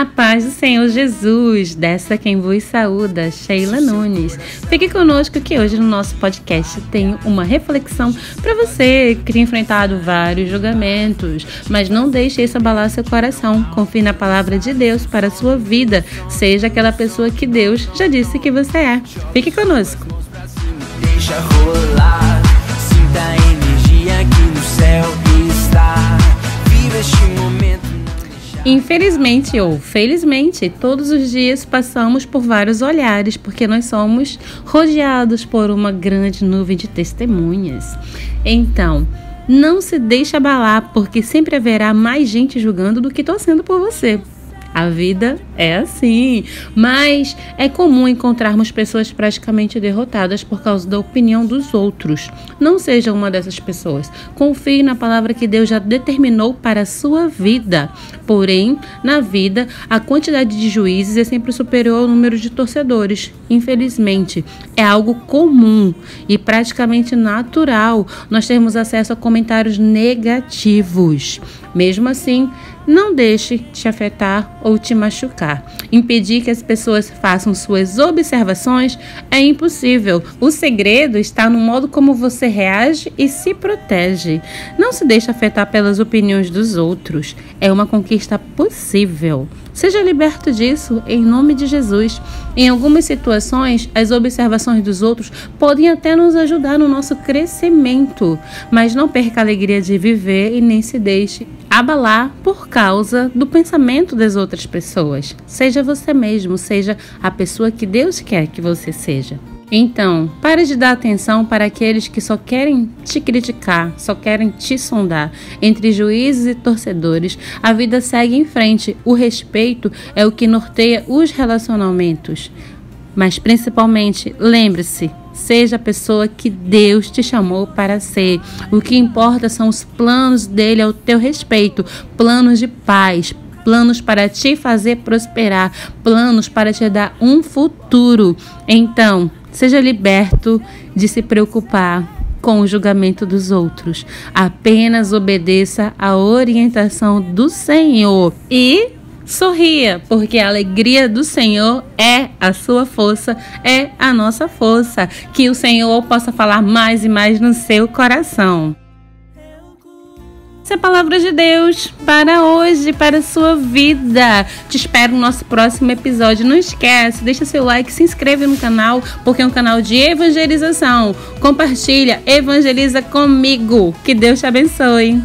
A paz do Senhor Jesus, dessa quem vos saúda, Sheila Nunes. Fique conosco que hoje no nosso podcast tem uma reflexão para você que tem enfrentado vários julgamentos, mas não deixe isso abalar seu coração. Confie na palavra de Deus para a sua vida. Seja aquela pessoa que Deus já disse que você é. Fique conosco. Deixa rolar, sinta a energia que no céu Infelizmente ou felizmente, todos os dias passamos por vários olhares, porque nós somos rodeados por uma grande nuvem de testemunhas. Então, não se deixe abalar, porque sempre haverá mais gente julgando do que torcendo por você. A vida é assim, mas é comum encontrarmos pessoas praticamente derrotadas por causa da opinião dos outros. Não seja uma dessas pessoas. Confie na palavra que Deus já determinou para a sua vida. Porém, na vida, a quantidade de juízes é sempre superior ao número de torcedores. Infelizmente, é algo comum e praticamente natural nós termos acesso a comentários negativos. Mesmo assim, não deixe te afetar ou te machucar. Impedir que as pessoas façam suas observações é impossível. O segredo está no modo como você reage e se protege. Não se deixe afetar pelas opiniões dos outros. É uma conquista possível. Seja liberto disso em nome de Jesus. Em algumas situações, as observações dos outros podem até nos ajudar no nosso crescimento, mas não perca a alegria de viver e nem se deixe abalar por causa do pensamento das outras pessoas. Seja você mesmo, seja a pessoa que Deus quer que você seja. Então, pare de dar atenção para aqueles que só querem te criticar, só querem te sondar. Entre juízes e torcedores, a vida segue em frente. O respeito é o que norteia os relacionamentos. Mas principalmente, lembre-se, seja a pessoa que Deus te chamou para ser. O que importa são os planos dele ao teu respeito, planos de paz, planos para te fazer prosperar, planos para te dar um futuro. Então, seja liberto de se preocupar com o julgamento dos outros. Apenas obedeça à orientação do Senhor e sorria, porque a alegria do Senhor é a sua força, é a nossa força. Que o Senhor possa falar mais e mais no seu coração. Essa é a palavra de Deus para hoje, para a sua vida. Te espero no nosso próximo episódio. Não esquece, deixa seu like, se inscreve no canal, porque é um canal de evangelização. Compartilha, evangeliza comigo. Que Deus te abençoe.